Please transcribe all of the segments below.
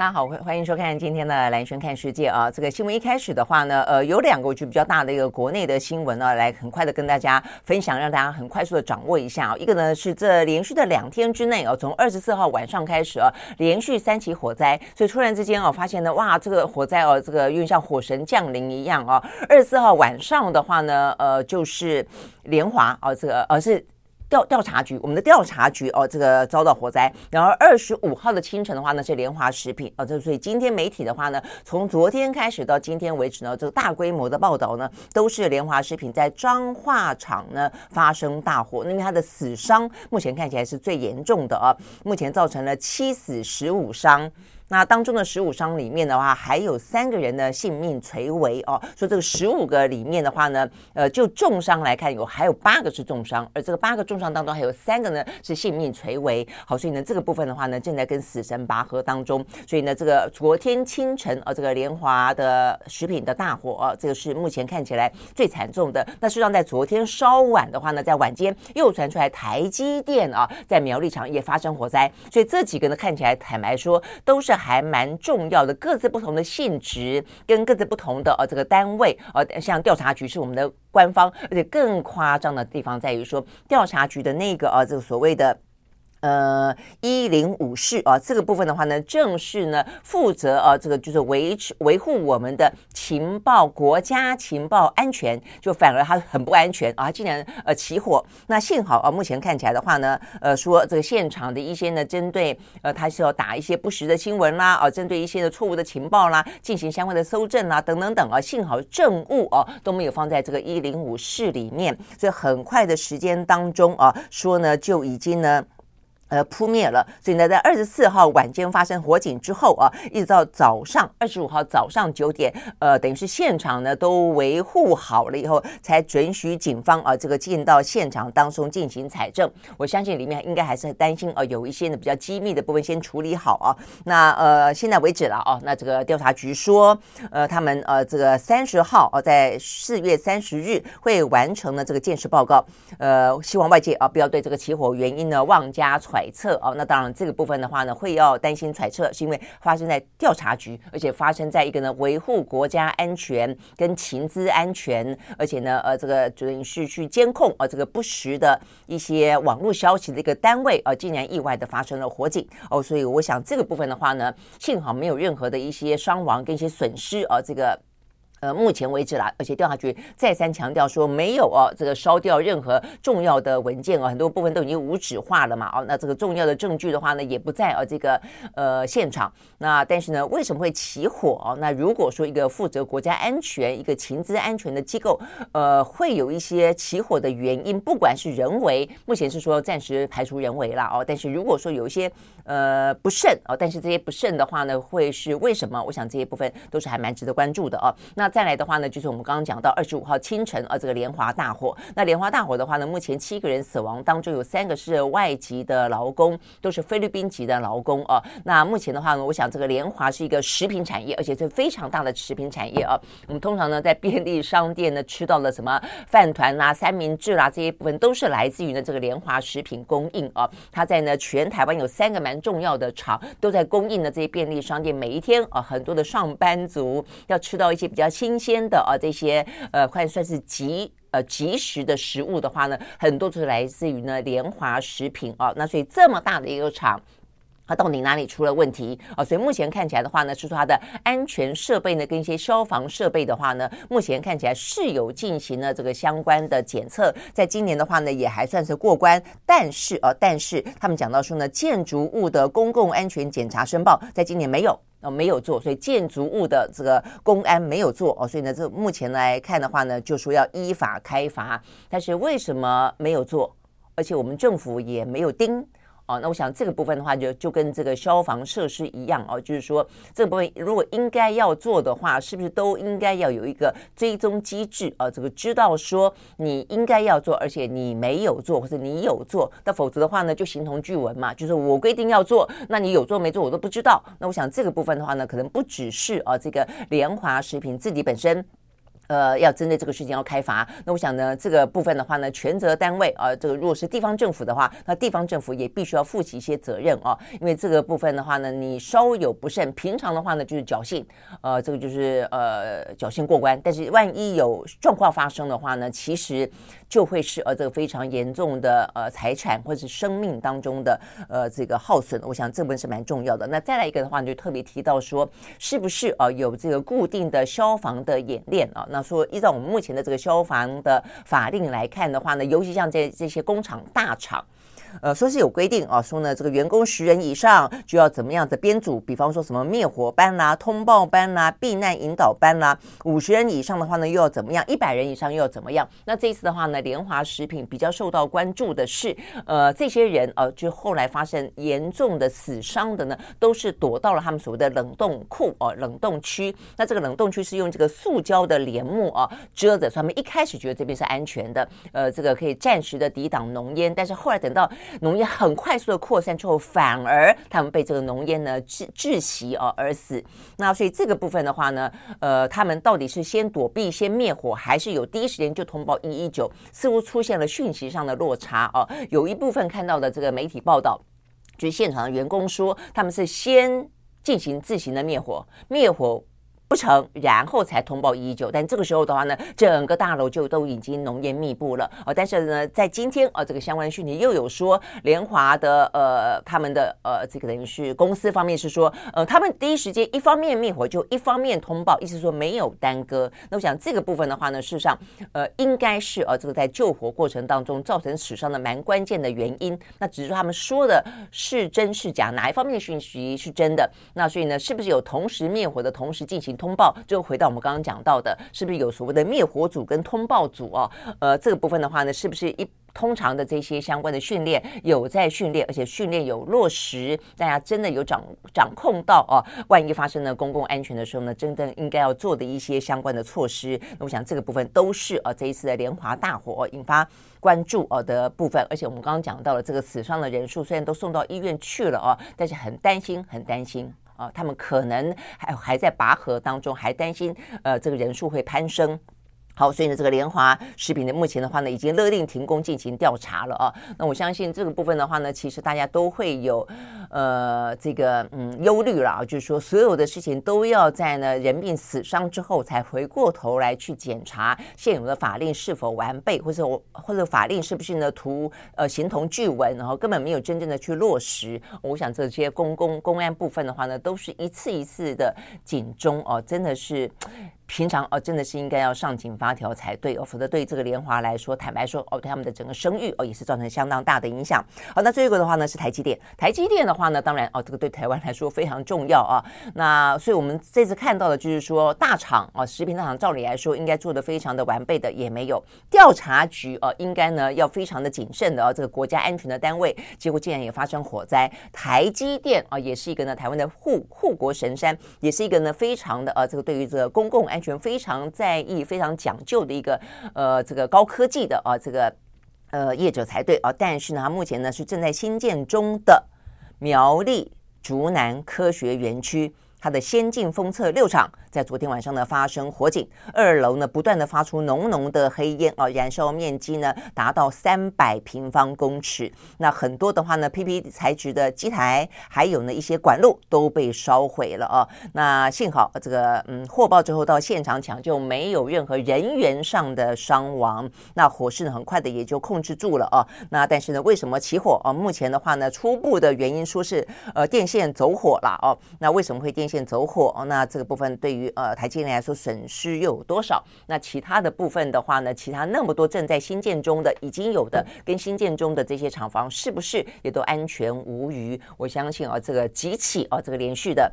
大家好，欢迎收看今天的蓝轩看世界啊。这个新闻一开始的话呢，呃，有两个我觉得比较大的一个国内的新闻呢，来很快的跟大家分享，让大家很快速的掌握一下啊。一个呢是这连续的两天之内啊，从二十四号晚上开始啊，连续三起火灾，所以突然之间啊，发现呢，哇，这个火灾哦，这个有点像火神降临一样啊。二十四号晚上的话呢，呃，就是联华啊，这个而、呃、是。调调查局，我们的调查局哦，这个遭到火灾。然后二十五号的清晨的话呢，是联华食品哦，这所以今天媒体的话呢，从昨天开始到今天为止呢，这个大规模的报道呢，都是联华食品在彰化厂呢发生大火，因为它的死伤目前看起来是最严重的啊，目前造成了七死十五伤。那当中的十五伤里面的话，还有三个人呢性命垂危哦。说这个十五个里面的话呢，呃，就重伤来看有还有八个是重伤，而这个八个重伤当中还有三个呢是性命垂危。好，所以呢这个部分的话呢，正在跟死神拔河当中。所以呢，这个昨天清晨啊，这个联华的食品的大火啊，这个是目前看起来最惨重的。那事实上在昨天稍晚的话呢，在晚间又传出来台积电啊，在苗栗厂也发生火灾。所以这几个呢看起来坦白说都是。还蛮重要的，各自不同的性质跟各自不同的呃这个单位呃，像调查局是我们的官方，而且更夸张的地方在于说，调查局的那个呃这个所谓的。呃，一零五室啊，这个部分的话呢，正是呢负责啊，这个就是维持维护我们的情报、国家情报安全，就反而它很不安全啊，竟然呃起火。那幸好啊，目前看起来的话呢，呃，说这个现场的一些呢，针对呃，他是要打一些不实的新闻啦，啊，针对一些的错误的情报啦，进行相关的搜证啦，等等等啊，幸好证物啊都没有放在这个一零五室里面，所以很快的时间当中啊，说呢就已经呢。呃，扑灭了，所以呢，在二十四号晚间发生火警之后啊，一直到早上二十五号早上九点，呃，等于是现场呢都维护好了以后，才准许警方啊这个进到现场当中进行采证。我相信里面应该还是很担心啊，有一些呢比较机密的部分先处理好啊。那呃，现在为止了啊，那这个调查局说，呃，他们呃这个三十号啊，在四月三十日会完成了这个建识报告。呃，希望外界啊不要对这个起火原因呢妄加揣。揣测哦，那当然这个部分的话呢，会要担心揣测，是因为发生在调查局，而且发生在一个呢维护国家安全跟情资安全，而且呢呃这个准是去监控啊这个不实的一些网络消息的一个单位啊，竟然意外的发生了火警哦，所以我想这个部分的话呢，幸好没有任何的一些伤亡跟一些损失啊，这个。呃，目前为止啦，而且调查局再三强调说没有哦，这个烧掉任何重要的文件哦，很多部分都已经无纸化了嘛，哦，那这个重要的证据的话呢，也不在哦这个呃现场。那但是呢，为什么会起火哦？那如果说一个负责国家安全、一个情资安全的机构，呃，会有一些起火的原因，不管是人为，目前是说暂时排除人为啦哦，但是如果说有一些呃不慎哦，但是这些不慎的话呢，会是为什么？我想这些部分都是还蛮值得关注的哦。那再来的话呢，就是我们刚刚讲到二十五号清晨啊，这个联华大火。那联华大火的话呢，目前七个人死亡，当中有三个是外籍的劳工，都是菲律宾籍的劳工啊。那目前的话呢，我想这个联华是一个食品产业，而且是非常大的食品产业啊。我们通常呢在便利商店呢吃到了什么饭团啦、三明治啦这些部分，都是来自于呢这个联华食品供应啊。它在呢全台湾有三个蛮重要的厂，都在供应的这些便利商店，每一天啊很多的上班族要吃到一些比较新鲜。的啊，这些呃，快算是即呃即食的食物的话呢，很多都是来自于呢联华食品啊。那所以这么大的一个厂，它到底哪里出了问题啊？所以目前看起来的话呢，是说它的安全设备呢，跟一些消防设备的话呢，目前看起来是有进行了这个相关的检测，在今年的话呢，也还算是过关。但是啊，但是他们讲到说呢，建筑物的公共安全检查申报，在今年没有。哦，没有做，所以建筑物的这个公安没有做哦，所以呢，这目前来看的话呢，就说要依法开罚。但是为什么没有做？而且我们政府也没有盯啊。那我想这个部分的话就，就就跟这个消防设施一样哦，就是说这个部分如果应该要做的话，是不是都应该要有一个追踪机制啊？这个知道说你应该要做，而且你没有做，或者你有做，那否则的话呢，就形同具文嘛。就是我规定要做，那你有做没做我都不知道。那我想这个部分的话呢，可能不只是啊这个联华食品自己本身。呃，要针对这个事情要开罚，那我想呢，这个部分的话呢，权责单位啊、这个如果是地方政府的话，那地方政府也必须要负起一些责任啊，因为这个部分的话呢，你稍有不慎，平常的话呢就是侥幸，呃，这个就是呃侥幸过关，但是万一有状况发生的话呢，其实就会是呃这个非常严重的呃财产或者是生命当中的呃这个耗损，我想这部分是蛮重要的。那再来一个的话，你就特别提到说，是不是啊、有这个固定的消防的演练啊？那说依照我们目前的这个消防的法令来看的话呢，尤其像这这些工厂大厂。呃，说是有规定啊，说呢，这个员工十人以上就要怎么样的编组，比方说什么灭火班啦、通报班啦、避难引导班啦，五十人以上的话呢，又要怎么样？一百人以上又要怎么样？那这一次的话呢，联华食品比较受到关注的是，呃，这些人呃，就后来发生严重的死伤的呢，都是躲到了他们所谓的冷冻库哦、冷冻区。那这个冷冻区是用这个塑胶的帘幕啊遮着，所以他们一开始觉得这边是安全的，呃，这个可以暂时的抵挡浓烟，但是后来等到浓烟很快速的扩散之后，反而他们被这个浓烟呢窒窒息啊而死。那所以这个部分的话呢，呃，他们到底是先躲避、先灭火，还是有第一时间就通报一一九？似乎出现了讯息上的落差啊。有一部分看到的这个媒体报道，就是现场的员工说，他们是先进行自行的灭火，灭火。不成，然后才通报一一九。但这个时候的话呢，整个大楼就都已经浓烟密布了哦。但是呢，在今天啊，这个相关的讯息又有说，联华的呃，他们的呃，这个等于是公司方面是说，呃，他们第一时间一方面灭火，就一方面通报，意思说没有耽搁。那我想这个部分的话呢，事实上呃，应该是呃，这个在救火过程当中造成死伤的蛮关键的原因。那只是说他们说的是真是假，哪一方面的讯息是真的？那所以呢，是不是有同时灭火的同时进行？通报就回到我们刚刚讲到的，是不是有所谓的灭火组跟通报组啊？呃，这个部分的话呢，是不是一通常的这些相关的训练有在训练，而且训练有落实，大家真的有掌掌控到啊？万一发生了公共安全的时候呢，真正应该要做的一些相关的措施。那我想这个部分都是啊，这一次的联华大火引发关注啊的部分。而且我们刚刚讲到了这个死伤的人数，虽然都送到医院去了啊，但是很担心，很担心。啊，他们可能还还在拔河当中，还担心呃这个人数会攀升。好，所以呢，这个联华食品的目前的话呢，已经勒令停工进行调查了啊。那我相信这个部分的话呢，其实大家都会有呃这个嗯忧虑了啊，就是说所有的事情都要在呢人命死伤之后才回过头来去检查现有的法令是否完备，或者我或者法令是不是呢图呃形同具文，然后根本没有真正的去落实。我想这些公公公安部分的话呢，都是一次一次的警钟哦，真的是。平常哦，真的是应该要上紧发条才对哦，否则对这个联华来说，坦白说哦，对他们的整个声誉哦，也是造成相当大的影响。好，那最后一个的话呢是台积电，台积电的话呢，当然哦，这个对台湾来说非常重要啊。那所以我们这次看到的就是说，大厂啊，食品大厂照理来说应该做的非常的完备的，也没有调查局哦，应该呢要非常的谨慎的哦，这个国家安全的单位，结果竟然也发生火灾。台积电啊，也是一个呢台湾的护护国神山，也是一个呢非常的呃，这个对于这个公共安全非常在意、非常讲究的一个呃，这个高科技的啊，这个呃业者才对啊。但是呢，它目前呢是正在新建中的苗栗竹南科学园区，它的先进封测六厂。在昨天晚上呢，发生火警，二楼呢不断的发出浓浓的黑烟啊，燃烧面积呢达到三百平方公尺。那很多的话呢，PP 材质的机台，还有呢一些管路都被烧毁了啊。那幸好这个嗯，获报之后到现场抢救，没有任何人员上的伤亡。那火势呢很快的也就控制住了啊。那但是呢，为什么起火啊？目前的话呢，初步的原因说是呃电线走火了哦。那为什么会电线走火？哦那这个部分对于于呃台积电来说，损失又有多少？那其他的部分的话呢？其他那么多正在新建中的、已经有的跟新建中的这些厂房，是不是也都安全无虞？我相信啊，这个几起啊，这个连续的。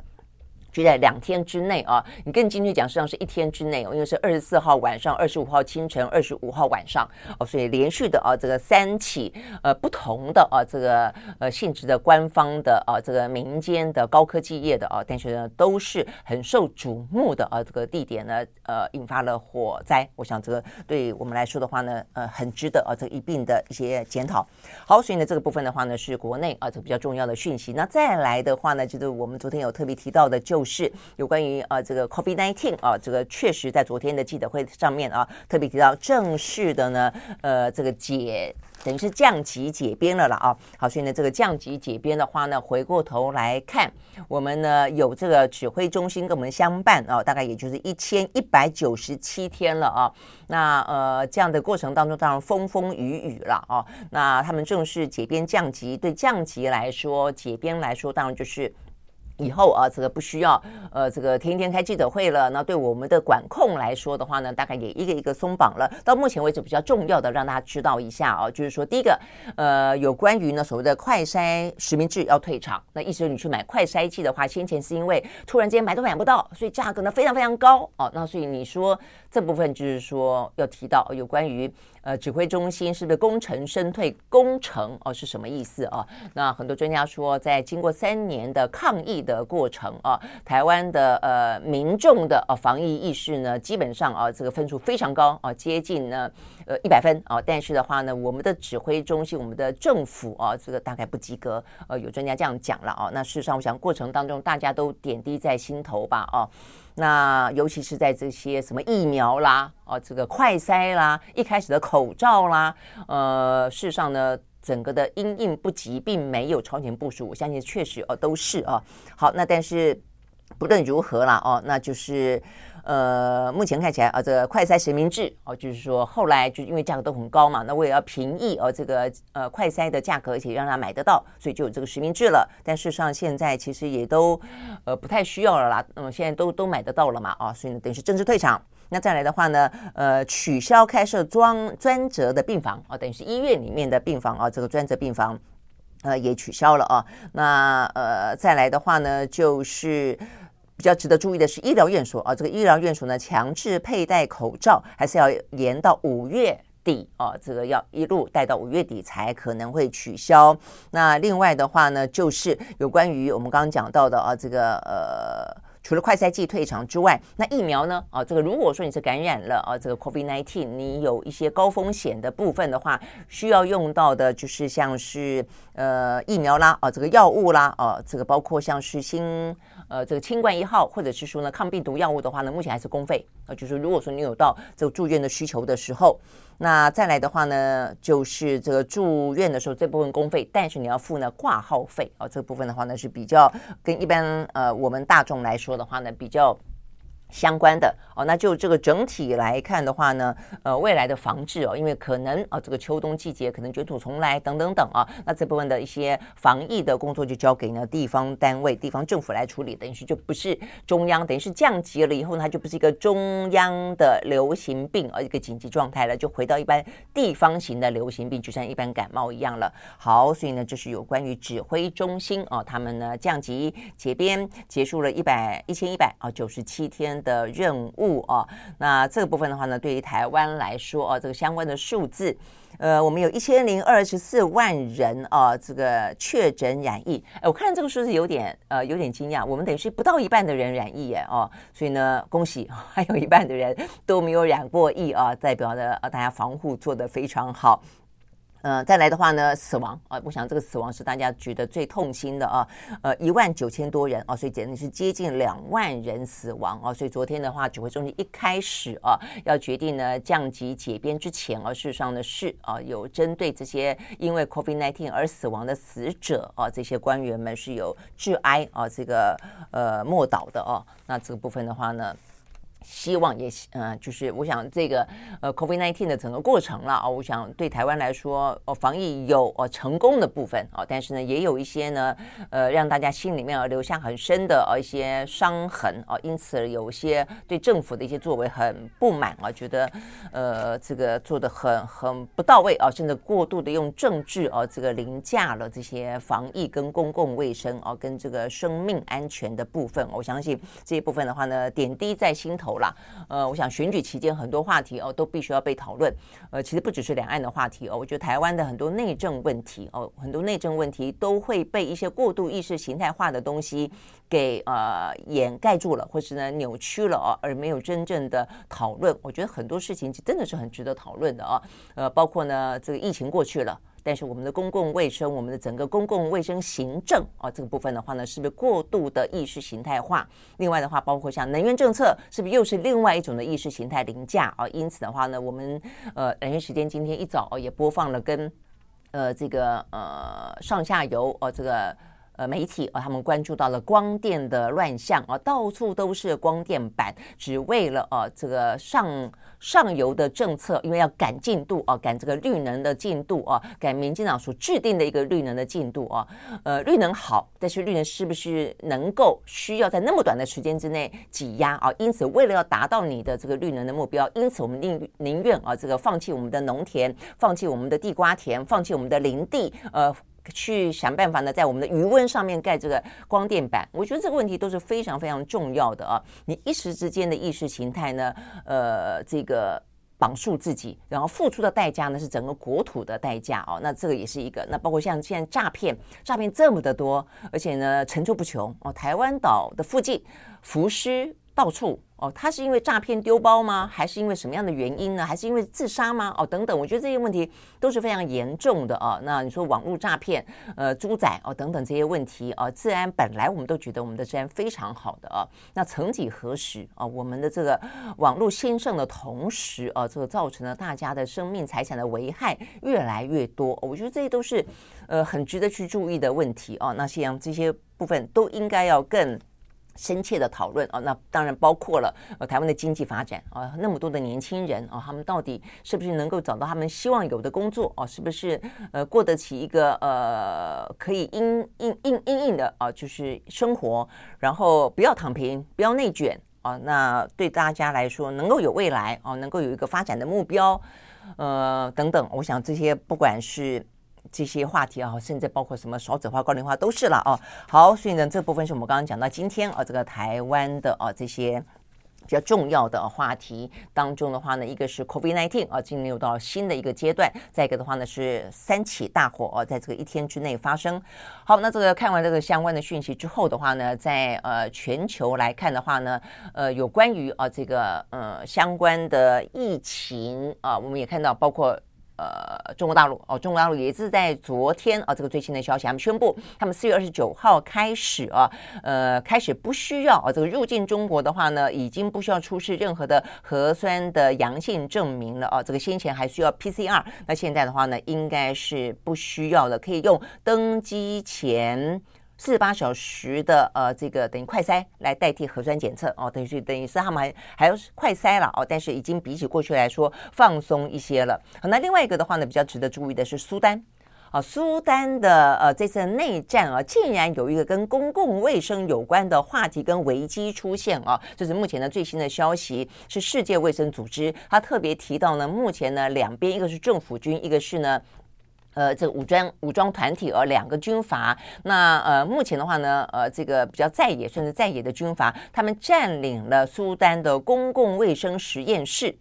就在两天之内啊，你更精确讲，实际上是一天之内哦，因为是二十四号晚上、二十五号清晨、二十五号晚上哦，所以连续的啊，这个三起呃不同的啊，这个呃性质的官方的啊，这个民间的高科技业的啊，但是呢都是很受瞩目的啊，这个地点呢呃引发了火灾，我想这个对我们来说的话呢，呃很值得啊这一并的一些检讨。好，所以呢这个部分的话呢是国内啊这个比较重要的讯息。那再来的话呢，就是我们昨天有特别提到的就。是有关于啊这个 COVID-19 啊，这个确实在昨天的记者会上面啊，特别提到正式的呢，呃，这个解等于是降级解编了了啊。好，所以呢，这个降级解编的话呢，回过头来看，我们呢有这个指挥中心跟我们相伴啊，大概也就是一千一百九十七天了啊。那呃这样的过程当中，当然风风雨雨了啊。那他们正式解编降级，对降级来说，解编来说，当然就是。以后啊，这个不需要呃，这个天天开记者会了。那对我们的管控来说的话呢，大概也一个一个松绑了。到目前为止比较重要的，让大家知道一下啊，就是说第一个，呃，有关于呢所谓的快筛实名制要退场。那意思是你去买快筛剂的话，先前是因为突然间买都买不到，所以价格呢非常非常高哦。那所以你说这部分就是说要提到有关于。呃，指挥中心是不是功成身退？功成哦是什么意思啊？那很多专家说，在经过三年的抗疫的过程啊，台湾的呃民众的呃防疫意识呢，基本上啊这个分数非常高啊，接近呢呃一百分啊。但是的话呢，我们的指挥中心，我们的政府啊，这个大概不及格。呃，有专家这样讲了啊。那事实上，我想过程当中大家都点滴在心头吧啊。那尤其是在这些什么疫苗啦，哦，这个快筛啦，一开始的口罩啦，呃，事实上呢，整个的因应不及，并没有超前部署，我相信确实哦都是哦。好，那但是不论如何啦，哦，那就是。呃，目前看起来啊，这个快筛实名制哦，就是说后来就因为价格都很高嘛，那我也要平抑哦这个呃快筛的价格，而且让他买得到，所以就有这个实名制了。但事实上现在其实也都呃不太需要了啦，那么现在都都买得到了嘛啊，所以呢等于是正式退场。那再来的话呢，呃，取消开设专专责的病房啊，等于是医院里面的病房啊，这个专责病房呃也取消了啊。那呃再来的话呢，就是。比较值得注意的是，医疗院所啊，这个医疗院所呢，强制佩戴口罩，还是要延到五月底啊，这个要一路戴到五月底才可能会取消。那另外的话呢，就是有关于我们刚刚讲到的啊，这个呃，除了快筛剂退场之外，那疫苗呢啊，这个如果说你是感染了啊，这个 COVID-19，你有一些高风险的部分的话，需要用到的就是像是呃疫苗啦啊，这个药物啦啊，这个包括像是新。呃，这个清冠一号，或者是说呢，抗病毒药物的话呢，目前还是公费。呃，就是如果说你有到这个住院的需求的时候，那再来的话呢，就是这个住院的时候这部分公费，但是你要付呢挂号费。啊、呃，这部分的话呢是比较跟一般呃我们大众来说的话呢比较。相关的哦，那就这个整体来看的话呢，呃，未来的防治哦，因为可能啊，这个秋冬季节可能卷土重来等等等啊，那这部分的一些防疫的工作就交给呢地方单位、地方政府来处理，等于是就不是中央，等于是降级了以后呢，它就不是一个中央的流行病，而一个紧急状态了，就回到一般地方型的流行病，就像一般感冒一样了。好，所以呢，就是有关于指挥中心哦，他们呢降级结编结束了一百一千一百啊九十七天。的任务啊，那这个部分的话呢，对于台湾来说啊，这个相关的数字，呃，我们有一千零二十四万人啊，这个确诊染疫。哎，我看这个数字有点呃有点惊讶，我们等于是不到一半的人染疫耶哦，所以呢，恭喜 还有一半的人都没有染过疫啊，代表的呃大家防护做得非常好。呃，再来的话呢，死亡啊，我想这个死亡是大家觉得最痛心的啊，呃，一万九千多人啊，所以简直是接近两万人死亡啊，所以昨天的话，指挥中心一开始啊，要决定呢降级解编之前啊，事实上呢是啊，有针对这些因为 COVID-19 而死亡的死者啊，这些官员们是有致哀啊，这个呃默祷的哦，那这个部分的话呢。希望也呃，就是我想这个呃，COVID-19 的整个过程了啊，我想对台湾来说，哦，防疫有呃成功的部分啊，但是呢，也有一些呢，呃，让大家心里面留下很深的呃一些伤痕啊，因此有些对政府的一些作为很不满啊，觉得呃这个做的很很不到位啊，甚至过度的用政治啊，这个凌驾了这些防疫跟公共卫生啊，跟这个生命安全的部分，我相信这一部分的话呢，点滴在心头。啦，呃，我想选举期间很多话题哦都必须要被讨论，呃，其实不只是两岸的话题哦，我觉得台湾的很多内政问题哦，很多内政问题都会被一些过度意识形态化的东西给呃掩盖住了，或是呢扭曲了哦，而没有真正的讨论。我觉得很多事情真的是很值得讨论的啊，呃，包括呢这个疫情过去了。但是我们的公共卫生，我们的整个公共卫生行政啊，这个部分的话呢，是不是过度的意识形态化？另外的话，包括像能源政策，是不是又是另外一种的意识形态凌驾啊？因此的话呢，我们呃，能源时间今天一早也播放了跟呃这个呃上下游呃这个。呃，媒体啊，他们关注到了光电的乱象啊，到处都是光电板，只为了啊这个上上游的政策，因为要赶进度啊，赶这个绿能的进度啊，赶民进党所制定的一个绿能的进度啊。呃，绿能好，但是绿能是不是能够需要在那么短的时间之内挤压啊？因此，为了要达到你的这个绿能的目标，因此我们宁宁愿啊这个放弃我们的农田，放弃我们的地瓜田，放弃我们的林地，呃。去想办法呢，在我们的余温上面盖这个光电板，我觉得这个问题都是非常非常重要的啊！你一时之间的意识形态呢，呃，这个绑束自己，然后付出的代价呢是整个国土的代价哦。那这个也是一个。那包括像现在诈骗，诈骗这么的多，而且呢层出不穷哦。台湾岛的附近浮尸到处。哦，他是因为诈骗丢包吗？还是因为什么样的原因呢？还是因为自杀吗？哦，等等，我觉得这些问题都是非常严重的啊。那你说网络诈骗、呃，猪仔哦，等等这些问题啊，治安本来我们都觉得我们的治安非常好的啊。那曾几何时啊，我们的这个网络兴盛的同时啊，这个造成了大家的生命财产的危害越来越多。我觉得这些都是呃很值得去注意的问题啊。那像这些部分都应该要更。深切的讨论啊，那当然包括了呃台湾的经济发展啊，那么多的年轻人啊，他们到底是不是能够找到他们希望有的工作啊？是不是呃过得起一个呃可以应应应应应的啊，就是生活，然后不要躺平，不要内卷啊，那对大家来说能够有未来啊，能够有一个发展的目标，呃等等，我想这些不管是。这些话题啊，甚至包括什么少子化、高龄化都是了哦。好，所以呢，这部分是我们刚刚讲到今天啊，这个台湾的啊这些比较重要的话题当中的话呢，一个是 COVID-19 啊，进入到新的一个阶段；再一个的话呢，是三起大火啊，在这个一天之内发生。好，那这个看完这个相关的讯息之后的话呢，在呃全球来看的话呢，呃，有关于啊这个呃相关的疫情啊，我们也看到包括。呃，中国大陆哦，中国大陆也是在昨天啊，这个最新的消息，他们宣布，他们四月二十九号开始啊，呃，开始不需要啊，这个入境中国的话呢，已经不需要出示任何的核酸的阳性证明了啊，这个先前还需要 PCR，那现在的话呢，应该是不需要的，可以用登机前。四十八小时的呃，这个等于快筛来代替核酸检测哦，等于是等于是他们还还要快筛了哦，但是已经比起过去来说放松一些了。好，那另外一个的话呢，比较值得注意的是苏丹啊，苏丹的呃这次内战啊，竟然有一个跟公共卫生有关的话题跟危机出现啊，这是目前的最新的消息，是世界卫生组织他特别提到呢，目前呢两边一个是政府军，一个是呢。呃，这个武装武装团体，呃，两个军阀，那呃，目前的话呢，呃，这个比较在野甚至在野的军阀，他们占领了苏丹的公共卫生实验室。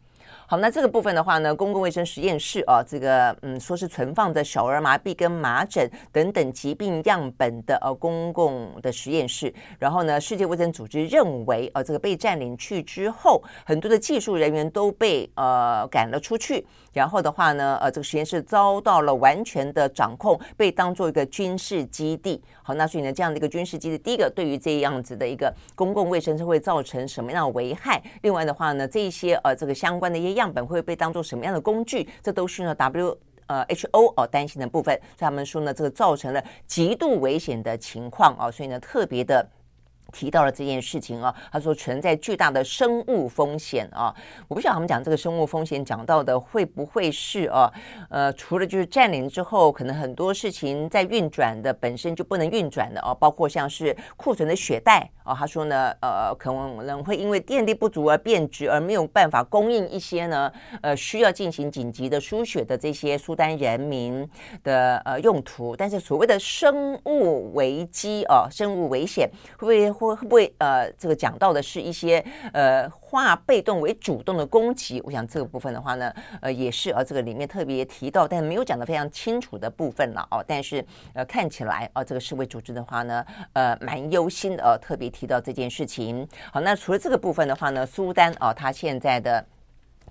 好，那这个部分的话呢，公共卫生实验室啊，这个嗯，说是存放着小儿麻痹跟麻疹等等疾病样本的呃公共的实验室。然后呢，世界卫生组织认为，呃，这个被占领去之后，很多的技术人员都被呃赶了出去。然后的话呢，呃，这个实验室遭到了完全的掌控，被当做一个军事基地。好，那所以呢，这样的一个军事基地，第一个对于这样子的一个公共卫生是会造成什么样的危害？另外的话呢，这一些呃这个相关的一些。样本会被当做什么样的工具？这都是呢 W 呃 HO 哦担心的部分。所以他们说呢，这个造成了极度危险的情况啊，所以呢特别的提到了这件事情啊，他说存在巨大的生物风险啊，我不晓得他们讲这个生物风险讲到的会不会是啊，呃，除了就是占领之后，可能很多事情在运转的本身就不能运转的啊，包括像是库存的血袋啊，他说呢，呃，可能会因为电力不足而变质，而没有办法供应一些呢，呃，需要进行紧急的输血的这些苏丹人民的呃用途，但是所谓的生物危机啊，生物危险会不会？会会不会呃，这个讲到的是一些呃化被动为主动的攻击？我想这个部分的话呢，呃，也是呃这个里面特别提到，但没有讲的非常清楚的部分了哦。但是呃，看起来啊、这个世卫组织的话呢，呃，蛮忧心的，呃，特别提到这件事情。好，那除了这个部分的话呢，苏丹啊，他、现在的。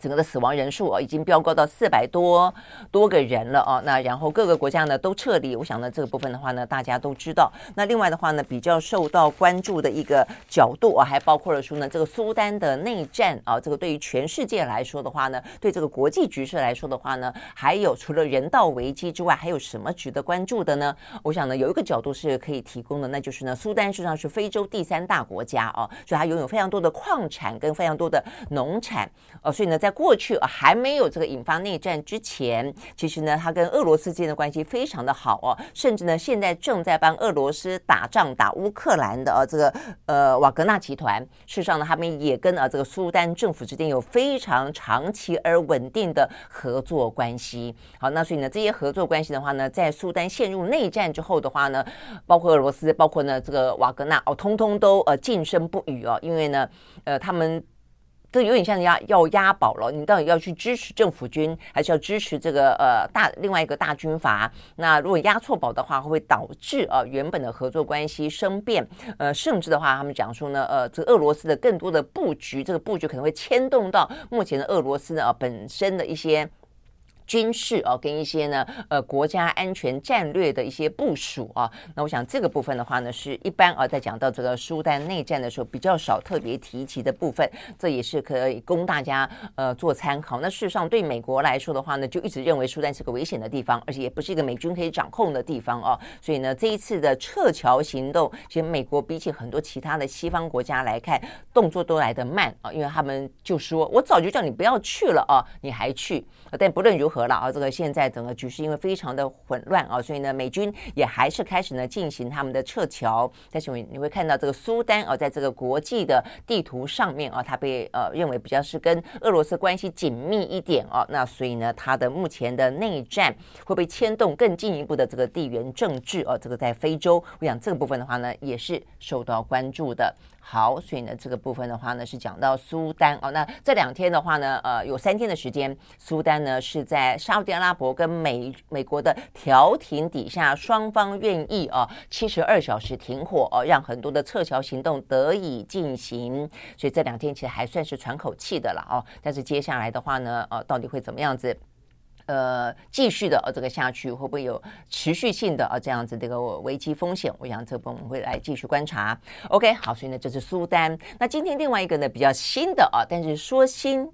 整个的死亡人数哦，已经飙高到四百多多个人了哦。那然后各个国家呢都撤离，我想呢这个部分的话呢，大家都知道。那另外的话呢，比较受到关注的一个角度啊，还包括了说呢，这个苏丹的内战啊，这个对于全世界来说的话呢，对这个国际局势来说的话呢，还有除了人道危机之外，还有什么值得关注的呢？我想呢，有一个角度是可以提供的，那就是呢，苏丹实际上是非洲第三大国家哦，所以它拥有非常多的矿产跟非常多的农产哦，所以呢，在在过去还没有这个引发内战之前，其实呢，他跟俄罗斯之间的关系非常的好哦，甚至呢，现在正在帮俄罗斯打仗打乌克兰的呃这个呃瓦格纳集团，事实上呢，他们也跟啊这个苏丹政府之间有非常长期而稳定的合作关系。好，那所以呢，这些合作关系的话呢，在苏丹陷入内战之后的话呢，包括俄罗斯，包括呢这个瓦格纳哦，通通都呃噤声不语哦，因为呢，呃他们。这有点像要要押宝了，你到底要去支持政府军，还是要支持这个呃大另外一个大军阀？那如果押错宝的话，会不会导致呃原本的合作关系生变，呃，甚至的话，他们讲说呢，呃，这个俄罗斯的更多的布局，这个布局可能会牵动到目前的俄罗斯的，呃，本身的一些。军事啊，跟一些呢，呃，国家安全战略的一些部署啊，那我想这个部分的话呢，是一般啊，在讲到这个苏丹内战的时候比较少特别提及的部分，这也是可以供大家呃做参考。那事实上，对美国来说的话呢，就一直认为苏丹是个危险的地方，而且也不是一个美军可以掌控的地方啊。所以呢，这一次的撤侨行动，其实美国比起很多其他的西方国家来看，动作都来得慢啊，因为他们就说，我早就叫你不要去了啊，你还去。但不论如何。了啊，这个现在整个局势因为非常的混乱啊，所以呢，美军也还是开始呢进行他们的撤侨。但是你会看到这个苏丹啊，在这个国际的地图上面啊，它被呃认为比较是跟俄罗斯关系紧密一点啊。那所以呢，它的目前的内战会被牵动更进一步的这个地缘政治啊，这个在非洲，我想这个部分的话呢，也是受到关注的。好，所以呢，这个部分的话呢，是讲到苏丹哦。那这两天的话呢，呃，有三天的时间，苏丹呢是在沙乌地阿拉伯跟美美国的调停底下，双方愿意啊，七十二小时停火哦，让很多的撤侨行动得以进行。所以这两天其实还算是喘口气的了哦。但是接下来的话呢，呃，到底会怎么样子？呃，继续的呃，这个下去会不会有持续性的呃这样子这个危机风险？我想这部分我们会来继续观察。OK，好，所以呢，这是苏丹。那今天另外一个呢比较新的啊，但是说新。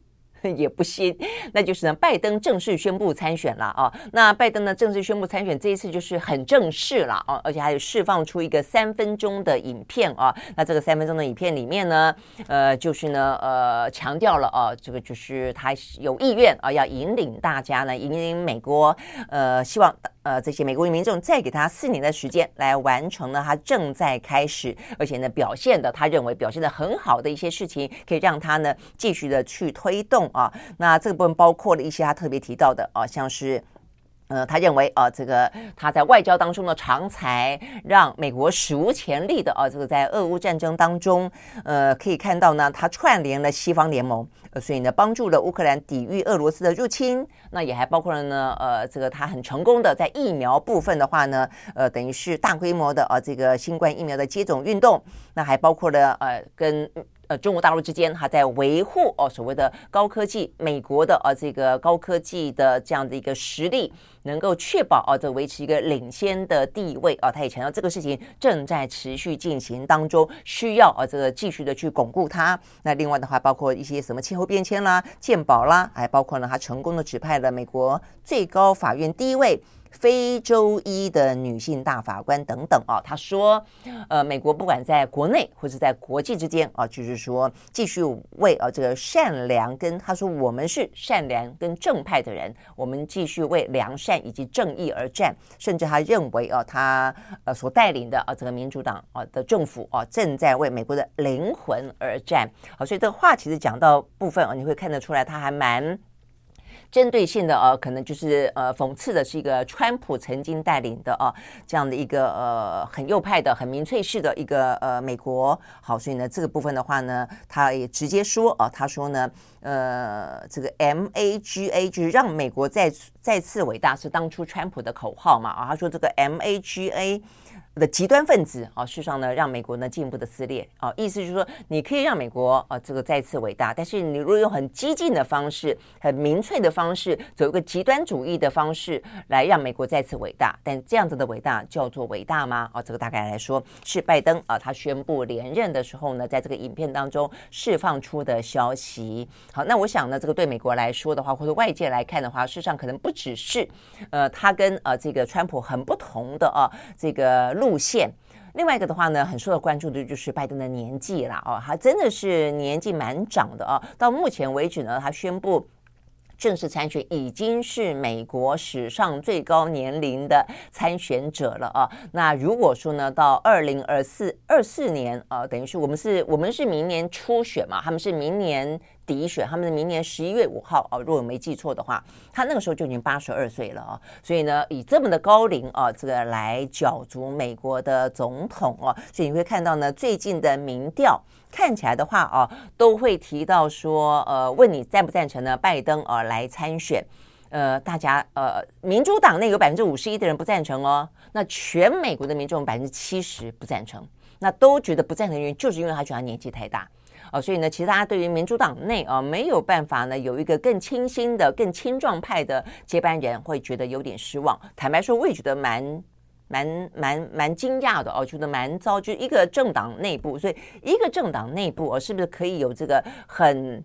也不新，那就是呢，拜登正式宣布参选了啊。那拜登呢正式宣布参选，这一次就是很正式了啊，而且还有释放出一个三分钟的影片啊。那这个三分钟的影片里面呢，呃，就是呢，呃，强调了啊，这个就是他有意愿啊，要引领大家呢，引领美国，呃，希望。呃，这些美国民众再给他四年的时间来完成了他正在开始，而且呢表现的他认为表现的很好的一些事情，可以让他呢继续的去推动啊。那这个部分包括了一些他特别提到的啊，像是。呃，他认为啊，这个他在外交当中的长才，让美国史无前例的啊，这个在俄乌战争当中，呃，可以看到呢，他串联了西方联盟，呃，所以呢，帮助了乌克兰抵御俄罗斯的入侵。那也还包括了呢，呃，这个他很成功的在疫苗部分的话呢，呃，等于是大规模的呃，这个新冠疫苗的接种运动。那还包括了呃，跟。中国大陆之间还在维护哦，所谓的高科技，美国的呃这个高科技的这样的一个实力，能够确保啊，这维持一个领先的地位啊。他也强调这个事情正在持续进行当中，需要啊这个继续的去巩固它。那另外的话，包括一些什么气候变迁啦、健保啦，还包括呢，他成功的指派了美国最高法院第一位非洲裔的女性大法官等等啊。他说，呃，美国不管在国内或者在国际之间啊，就是说继续为啊这个善良跟他说我们是善良跟正派的人，我们继续为良善以及正义而战。甚至他认为啊，他呃所带领的啊这个民主党啊的政府啊正在为美国的灵魂而战。好，所以这个话其实讲到部分啊，你会看得出来，他还蛮。针对性的呃，可能就是呃，讽刺的是一个川普曾经带领的啊，这样的一个呃很右派的、很民粹式的一个呃美国。好，所以呢，这个部分的话呢，他也直接说啊，他说呢，呃，这个 MAGA 就是让美国再再次伟大，是当初川普的口号嘛啊，他说这个 MAGA。的极端分子啊，事实上呢，让美国呢进一步的撕裂啊，意思就是说，你可以让美国啊这个再次伟大，但是你如果用很激进的方式、很民粹的方式，走一个极端主义的方式来让美国再次伟大，但这样子的伟大叫做伟大吗？啊，这个大概来说是拜登啊，他宣布连任的时候呢，在这个影片当中释放出的消息。好，那我想呢，这个对美国来说的话，或者外界来看的话，事实上可能不只是呃，他跟呃这个川普很不同的啊这个。路线，另外一个的话呢，很受到关注的就是拜登的年纪了哦，他真的是年纪蛮长的哦。到目前为止呢，他宣布正式参选，已经是美国史上最高年龄的参选者了啊。那如果说呢，到二零二四二四年啊，等于是我们是我们是明年初选嘛，他们是明年。底选，他们的明年十一月五号啊，如果我没记错的话，他那个时候就已经八十二岁了啊，所以呢，以这么的高龄啊，这个来角逐美国的总统啊，所以你会看到呢，最近的民调看起来的话啊，都会提到说，呃，问你赞不赞成呢？拜登啊来参选，呃，大家呃，民主党内有百分之五十一的人不赞成哦，那全美国的民众百分之七十不赞成，那都觉得不赞成的原因就是因为他觉得他年纪太大。哦，所以呢，其实大家对于民主党内啊没有办法呢有一个更清新的、更青壮派的接班人，会觉得有点失望。坦白说，我也觉得蛮、蛮、蛮、蛮惊讶的哦，觉得蛮糟。就一个政党内部，所以一个政党内部，哦，是不是可以有这个很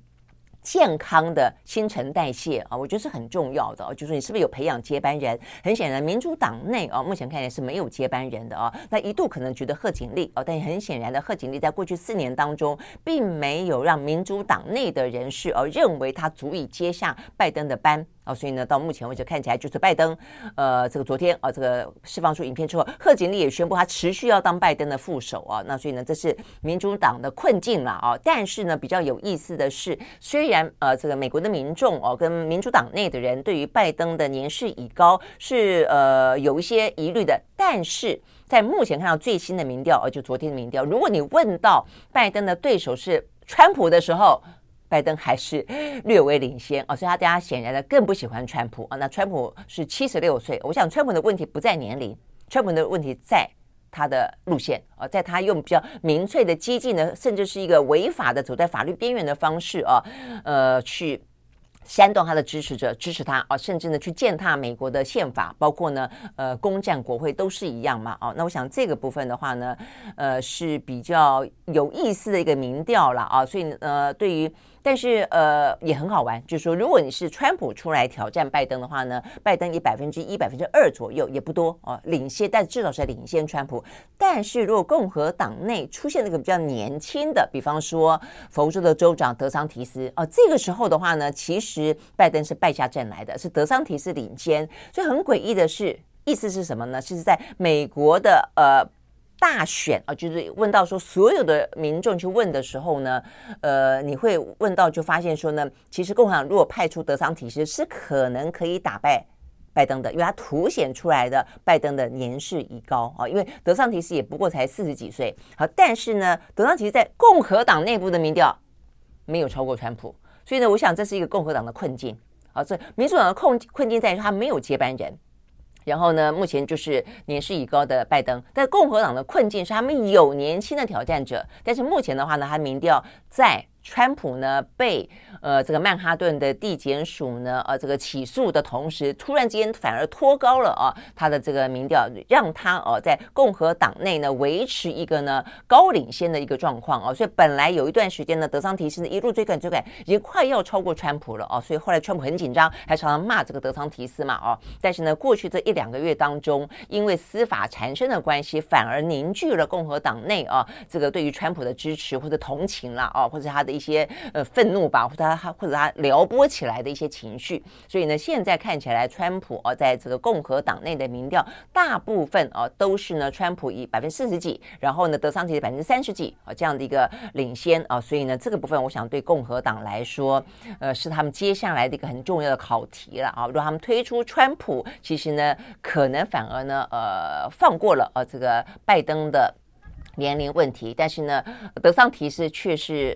健康的新陈代谢啊，我觉得是很重要的啊。就是你是不是有培养接班人？很显然，民主党内啊，目前看来是没有接班人的啊。那一度可能觉得贺锦丽啊，但很显然的，贺锦丽在过去四年当中，并没有让民主党内的人士而认为他足以接下拜登的班。啊，所以呢，到目前为止看起来就是拜登，呃，这个昨天啊，这个释放出影片之后，贺锦丽也宣布他持续要当拜登的副手啊。那所以呢，这是民主党的困境了啊。但是呢，比较有意思的是，虽然呃，这个美国的民众哦，跟民主党内的人对于拜登的年事已高是呃有一些疑虑的，但是在目前看到最新的民调，呃，就昨天的民调，如果你问到拜登的对手是川普的时候，拜登还是略微领先啊，所以他大家显然的更不喜欢川普啊。那川普是七十六岁，我想川普的问题不在年龄，川普的问题在他的路线啊，在他用比较民粹的、激进的，甚至是一个违法的、走在法律边缘的方式啊，呃，去煽动他的支持者支持他啊，甚至呢去践踏美国的宪法，包括呢呃攻占国会都是一样嘛啊。那我想这个部分的话呢，呃是比较有意思的一个民调了啊，所以呃对于。但是呃也很好玩，就是说，如果你是川普出来挑战拜登的话呢，拜登以百分之一、百分之二左右也不多哦，领先，但至少是领先川普。但是如果共和党内出现那个比较年轻的，比方说佛州的州长德桑提斯哦，这个时候的话呢，其实拜登是败下阵来的，是德桑提斯领先。所以很诡异的是，意思是什么呢？是在美国的呃。大选啊，就是问到说，所有的民众去问的时候呢，呃，你会问到就发现说呢，其实共和党如果派出德桑提斯是可能可以打败拜登的，因为他凸显出来的拜登的年事已高啊，因为德桑提斯也不过才四十几岁，好，但是呢，德桑提斯在共和党内部的民调没有超过川普，所以呢，我想这是一个共和党的困境啊，这民主党的困困境在于他没有接班人。然后呢，目前就是年事已高的拜登，但共和党的困境是他们有年轻的挑战者，但是目前的话呢，他民调在川普呢被呃这个曼哈顿的地检署呢呃这个起诉的同时，突然之间反而拖高了啊他的这个民调，让他哦在共和党内呢维持一个呢高领先的一个状况哦，所以本来有一段时间呢德桑提斯呢一路追赶追赶，已经快要超过川普了哦，所以后来川普很紧张，还常常骂这个德桑提斯嘛哦，但是呢过去这一两个月当中，因为司法缠身的关系，反而凝聚了共和党内啊这个对于川普的支持或者同情啦哦，或者他的一些呃愤怒吧，或者他或者他撩拨起来的一些情绪，所以呢现在看起来川普哦在这个共和党内的民调大部分哦都是呢川普以百分之四十几，然后呢德桑提的百分之三十几啊这样的一个领先啊，所以呢这个部分我想对共和党来说，呃是他们接下来的一个很重要的考题了啊，如果他们推出川普，其实呢可能反而呢呃放过了呃这个拜登的年龄问题，但是呢德桑提斯却是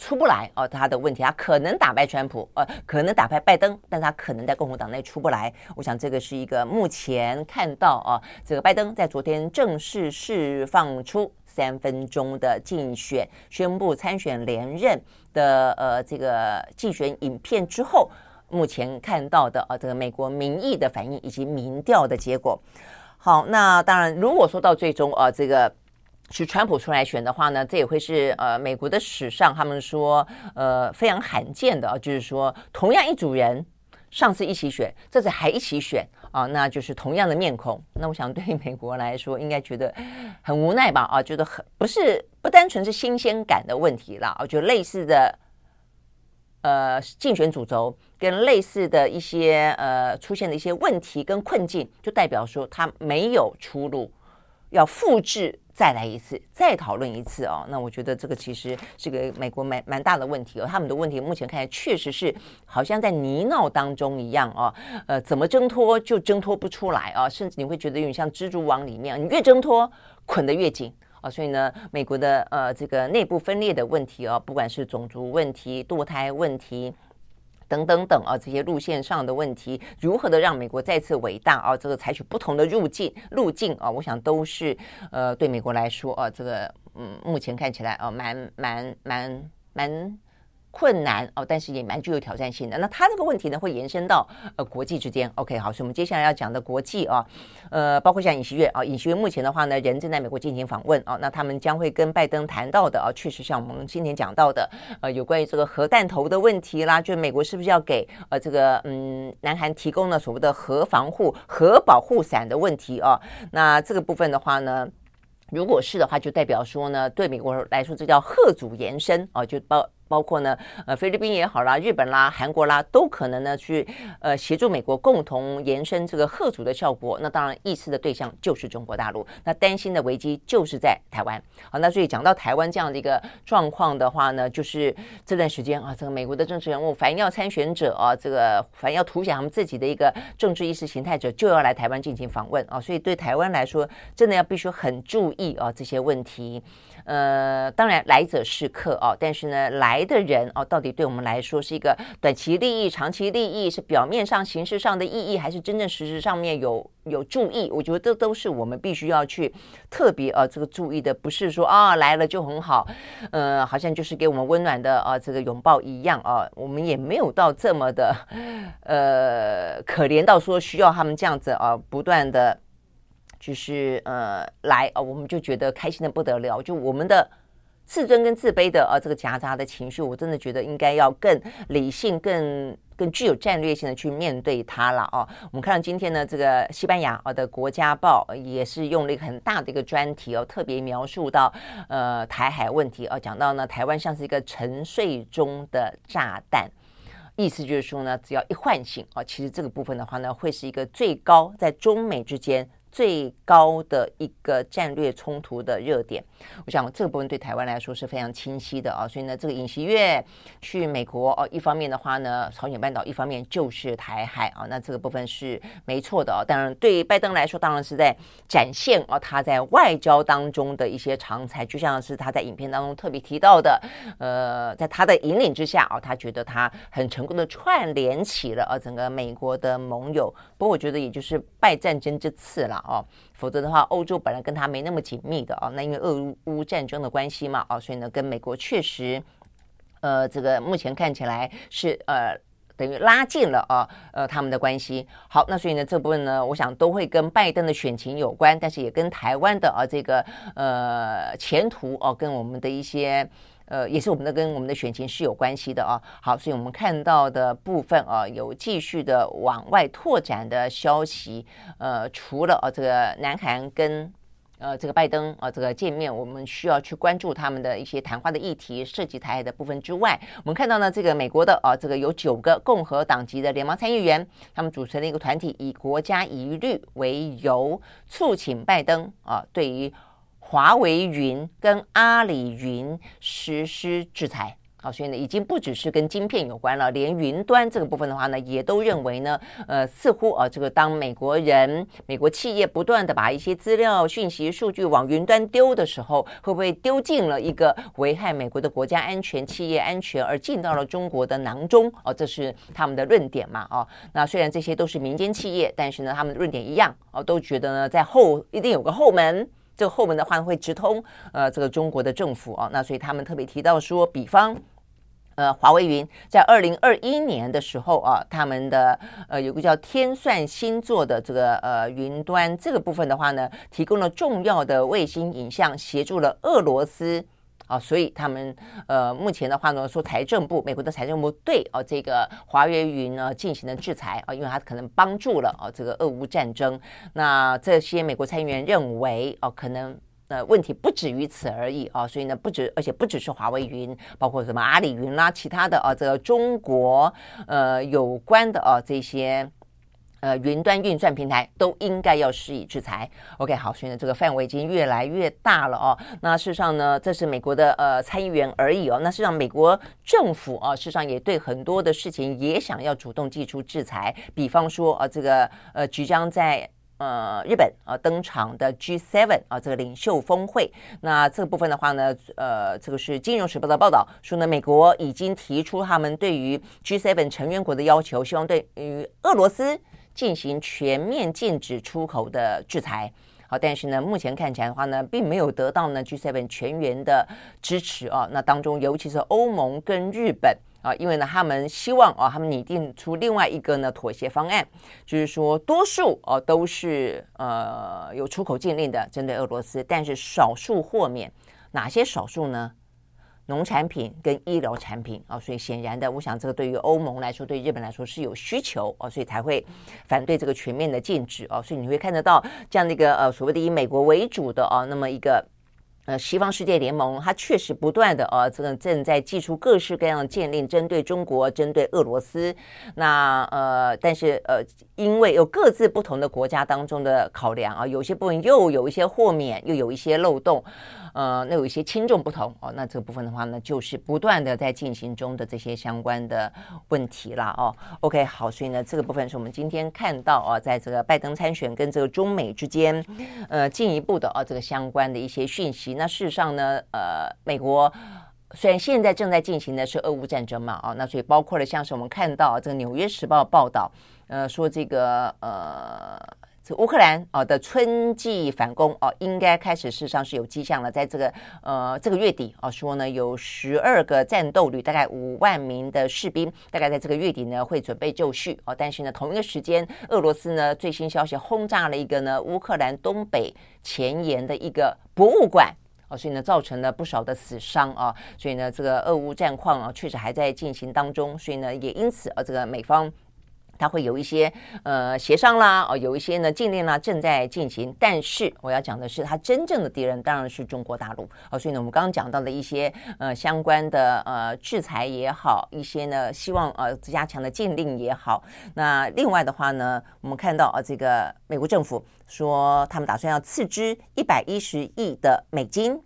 出不来哦，他的问题他可能打败川普，呃可能打败拜登，但他可能在共和党内出不来。我想这个是一个目前看到啊，这个拜登在昨天正式释放出。三分钟的竞选宣布参选连任的呃这个竞选影片之后，目前看到的啊这个美国民意的反应以及民调的结果。好，那当然如果说到最终啊这个是川普出来选的话呢，这也会是呃美国的史上他们说呃非常罕见的啊，就是说同样一组人。上次一起选，这次还一起选啊，那就是同样的面孔。那我想对于美国来说，应该觉得很无奈吧？啊，觉得很不是不单纯是新鲜感的问题啦，啊，就类似的呃竞选主轴跟类似的一些呃出现的一些问题跟困境，就代表说他没有出路，要复制。再来一次，再讨论一次哦。那我觉得这个其实是个美国蛮蛮大的问题哦。他们的问题目前看来确实是好像在泥淖当中一样哦。呃，怎么挣脱就挣脱不出来啊？甚至你会觉得有点像蜘蛛网里面，你越挣脱捆得越紧啊。所以呢，美国的呃这个内部分裂的问题哦，不管是种族问题、堕胎问题。等等等啊，这些路线上的问题，如何的让美国再次伟大啊？这个采取不同的路径路径啊，我想都是呃，对美国来说啊，这个嗯，目前看起来啊，蛮蛮蛮蛮。困难哦，但是也蛮具有挑战性的。那他这个问题呢，会延伸到呃国际之间。OK，好，所以我们接下来要讲的国际啊，呃，包括像尹锡悦啊，尹锡悦目前的话呢，人正在美国进行访问啊。那他们将会跟拜登谈到的啊，确实像我们今天讲到的，呃，有关于这个核弹头的问题啦，就美国是不是要给呃这个嗯南韩提供了所谓的核防护、核保护伞的问题啊？那这个部分的话呢，如果是的话，就代表说呢，对美国来说，这叫吓阻延伸啊，就包。包括呢，呃，菲律宾也好啦，日本啦，韩国啦，都可能呢去呃协助美国共同延伸这个吓阻的效果。那当然，意思的对象就是中国大陆。那担心的危机就是在台湾。好，那所以讲到台湾这样的一个状况的话呢，就是这段时间啊，这个美国的政治人物凡要参选者啊，这个凡要凸显他们自己的一个政治意识形态者，就要来台湾进行访问啊。所以对台湾来说，真的要必须很注意啊这些问题。呃，当然来者是客啊，但是呢，来的人哦，到底对我们来说是一个短期利益、长期利益，是表面上、形式上的意义，还是真正实质上面有有注意？我觉得这都是我们必须要去特别呃这个注意的，不是说啊来了就很好，呃，好像就是给我们温暖的啊这个拥抱一样啊，我们也没有到这么的呃可怜到说需要他们这样子啊不断的。就是呃来啊、我们就觉得开心的不得了。就我们的自尊跟自卑的、呃，这个夹杂的情绪，我真的觉得应该要更理性、更更具有战略性的去面对它了哦。我们看到今天呢，这个西班牙啊的国家报也是用了一个很大的一个专题哦，特别描述到呃台海问题哦，讲到呢台湾像是一个沉睡中的炸弹，意思就是说呢，只要一唤醒哦，其实这个部分的话呢，会是一个最高在中美之间。最高的一个战略冲突的热点，我想这个部分对台湾来说是非常清晰的啊，所以呢，这个尹锡悦去美国哦，一方面的话呢，朝鲜半岛，一方面就是台海啊，那这个部分是没错的啊。当然，对拜登来说，当然是在展现啊他在外交当中的一些长才，就像是他在影片当中特别提到的，呃，在他的引领之下啊，他觉得他很成功的串联起了啊整个美国的盟友。不过，我觉得也就是败战争之次了。哦，否则的话，欧洲本来跟他没那么紧密的啊，那因为俄乌战争的关系嘛，啊，所以呢，跟美国确实，呃，这个目前看起来是呃。等于拉近了啊，呃，他们的关系。好，那所以呢，这部分呢，我想都会跟拜登的选情有关，但是也跟台湾的啊这个呃前途哦、跟我们的一些呃，也是我们的跟我们的选情是有关系的啊。好，所以我们看到的部分啊，有继续的往外拓展的消息。呃，除了啊这个南韩跟。呃，这个拜登啊，这个见面，我们需要去关注他们的一些谈话的议题，涉及台海的部分之外，我们看到呢，这个美国的啊，这个有九个共和党籍的联邦参议员，他们组成了一个团体，以国家疑虑为由，促请拜登啊，对于华为云跟阿里云实施制裁。好，所以呢，已经不只是跟晶片有关了，连云端这个部分的话呢，也都认为呢，呃，似乎啊，这个当美国人、美国企业不断的把一些资料、讯息、数据往云端丢的时候，会不会丢进了一个危害美国的国家安全、企业安全而进到了中国的囊中？哦，这是他们的论点嘛？哦，那虽然这些都是民间企业，但是呢，他们的论点一样，哦，都觉得呢，在后一定有个后门。这个后门的话呢会直通呃这个中国的政府啊，那所以他们特别提到说，比方呃华为云在二零二一年的时候啊，他们的呃有个叫天算星座的这个呃云端这个部分的话呢，提供了重要的卫星影像，协助了俄罗斯。啊，所以他们呃，目前的话呢，说财政部，美国的财政部对啊这个华为云呢进行了制裁啊，因为它可能帮助了啊这个俄乌战争。那这些美国参议员认为啊，可能呃问题不止于此而已啊，所以呢不止，而且不只是华为云，包括什么阿里云啦，其他的啊这个中国呃有关的啊这些。呃，云端运算平台都应该要施以制裁。OK，好，所以呢，这个范围已经越来越大了哦。那事实上呢，这是美国的呃参议员而已哦。那事实上，美国政府啊，事实上也对很多的事情也想要主动祭出制裁。比方说啊，这个呃即将在呃日本啊登场的 G7 啊这个领袖峰会。那这个部分的话呢，呃，这个是《金融时报》的报道说呢，美国已经提出他们对于 G7 成员国的要求，希望对于俄罗斯。进行全面禁止出口的制裁，好，但是呢，目前看起来的话呢，并没有得到呢 G7 全员的支持啊。那当中，尤其是欧盟跟日本啊，因为呢，他们希望啊，他们拟定出另外一个呢妥协方案，就是说，多数啊都是呃有出口禁令的，针对俄罗斯，但是少数豁免，哪些少数呢？农产品跟医疗产品啊，所以显然的，我想这个对于欧盟来说，对日本来说是有需求啊，所以才会反对这个全面的禁止啊，所以你会看得到这样的一个呃所谓的以美国为主的啊，那么一个呃西方世界联盟，它确实不断的啊，这个正在祭出各式各样的禁令，针对中国，针对俄罗斯。那呃，但是呃，因为有各自不同的国家当中的考量啊，有些部分又有一些豁免，又有一些漏洞。呃，那有一些轻重不同哦。那这个部分的话呢，就是不断的在进行中的这些相关的问题啦哦。OK，好，所以呢，这个部分是我们今天看到啊，在这个拜登参选跟这个中美之间，呃，进一步的啊，这个相关的一些讯息。那事实上呢，呃，美国虽然现在正在进行的是俄乌战争嘛，啊，那所以包括了像是我们看到这个《纽约时报》报道，呃，说这个呃。这乌克兰啊的春季反攻哦，应该开始，事实上是有迹象了。在这个呃这个月底啊，说呢有十二个战斗旅，大概五万名的士兵，大概在这个月底呢会准备就绪哦。但是呢，同一个时间，俄罗斯呢最新消息轰炸了一个呢乌克兰东北前沿的一个博物馆哦，所以呢造成了不少的死伤啊。所以呢，这个俄乌战况啊确实还在进行当中。所以呢，也因此啊，这个美方。它会有一些呃协商啦，哦，有一些呢禁令啦正在进行，但是我要讲的是，它真正的敌人当然是中国大陆哦，所以呢，我们刚刚讲到的一些呃相关的呃制裁也好，一些呢希望呃加强的禁令也好，那另外的话呢，我们看到啊，这个美国政府说他们打算要斥资一百一十亿的美金，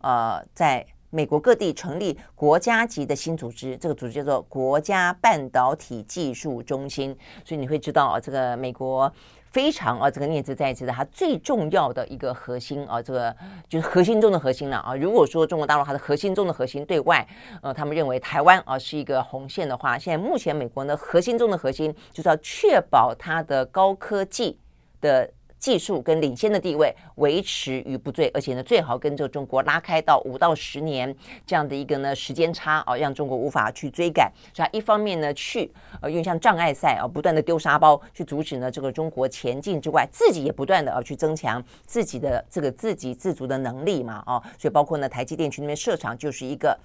呃，在。美国各地成立国家级的新组织，这个组织叫做国家半导体技术中心。所以你会知道啊，这个美国非常啊，这个念兹在兹的，它最重要的一个核心啊，这个就是核心中的核心了啊。如果说中国大陆它的核心中的核心对外，呃，他们认为台湾啊是一个红线的话，现在目前美国呢核心中的核心就是要确保它的高科技的。技术跟领先的地位维持于不坠，而且呢，最好跟这个中国拉开到五到十年这样的一个呢时间差啊，让中国无法去追赶。所以，一方面呢，去呃用像障碍赛啊，不断的丢沙包去阻止呢这个中国前进之外，自己也不断的啊去增强自己的这个自给自足的能力嘛，哦，所以包括呢台积电去那边设厂就是一个。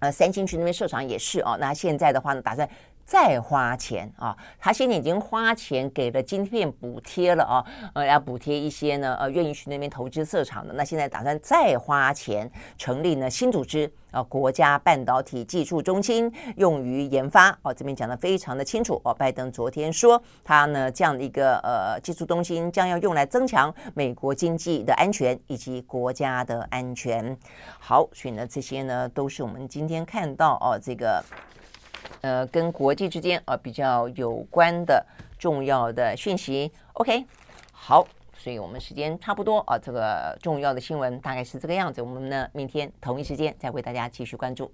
呃，三星去那边设厂也是哦。那现在的话呢，打算再花钱啊。他现在已经花钱给了晶片补贴了啊，呃，要补贴一些呢，呃，愿意去那边投资设厂的。那现在打算再花钱成立呢新组织。啊，国家半导体技术中心用于研发。哦，这边讲得非常的清楚。哦，拜登昨天说，他呢这样的一个呃技术中心将要用来增强美国经济的安全以及国家的安全。好，所以呢这些呢都是我们今天看到哦这个呃跟国际之间啊比较有关的重要的讯息。OK，好。所以我们时间差不多啊，这个重要的新闻大概是这个样子。我们呢，明天同一时间再为大家继续关注。